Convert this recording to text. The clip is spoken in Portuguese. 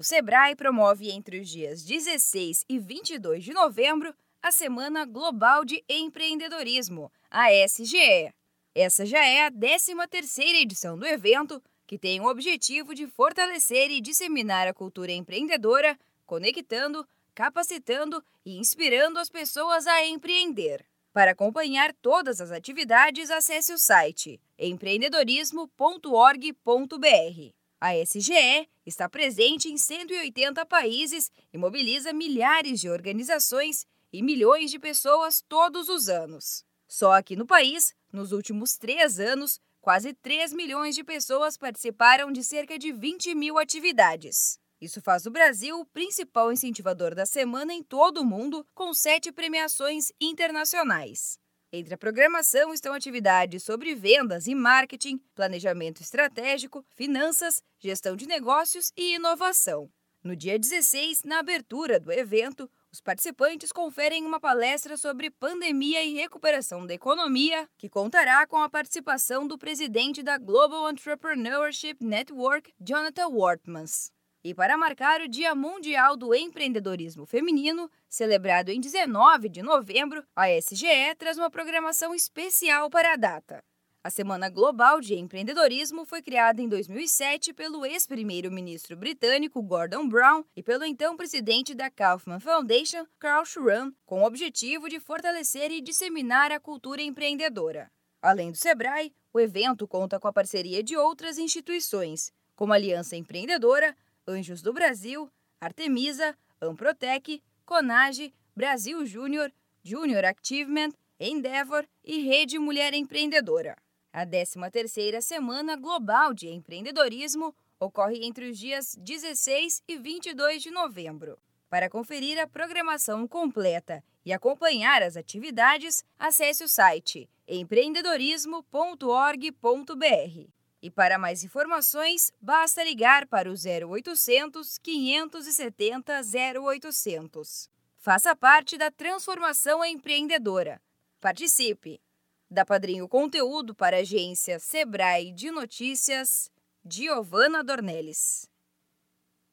O Sebrae promove entre os dias 16 e 22 de novembro a Semana Global de Empreendedorismo, a SGE. Essa já é a 13ª edição do evento, que tem o objetivo de fortalecer e disseminar a cultura empreendedora, conectando, capacitando e inspirando as pessoas a empreender. Para acompanhar todas as atividades, acesse o site empreendedorismo.org.br. A SGE está presente em 180 países e mobiliza milhares de organizações e milhões de pessoas todos os anos. Só aqui no país, nos últimos três anos, quase 3 milhões de pessoas participaram de cerca de 20 mil atividades. Isso faz do Brasil o principal incentivador da semana em todo o mundo, com sete premiações internacionais. Entre a programação estão atividades sobre vendas e marketing, planejamento estratégico, finanças, gestão de negócios e inovação. No dia 16, na abertura do evento, os participantes conferem uma palestra sobre pandemia e recuperação da economia, que contará com a participação do presidente da Global Entrepreneurship Network, Jonathan Wortmans. E para marcar o Dia Mundial do Empreendedorismo Feminino, celebrado em 19 de novembro, a SGE traz uma programação especial para a data. A Semana Global de Empreendedorismo foi criada em 2007 pelo ex-primeiro-ministro britânico Gordon Brown e pelo então presidente da Kaufman Foundation, Carl Schramm, com o objetivo de fortalecer e disseminar a cultura empreendedora. Além do Sebrae, o evento conta com a parceria de outras instituições, como a Aliança Empreendedora, Anjos do Brasil, Artemisa, Amprotec, Conage, Brasil Júnior, Junior Achievement, Endeavor e Rede Mulher Empreendedora. A 13ª Semana Global de Empreendedorismo ocorre entre os dias 16 e 22 de novembro. Para conferir a programação completa e acompanhar as atividades, acesse o site empreendedorismo.org.br. E para mais informações, basta ligar para o 0800 570 0800. Faça parte da transformação empreendedora. Participe! Da Padrinho Conteúdo para a agência Sebrae de Notícias, Giovana Dornelles.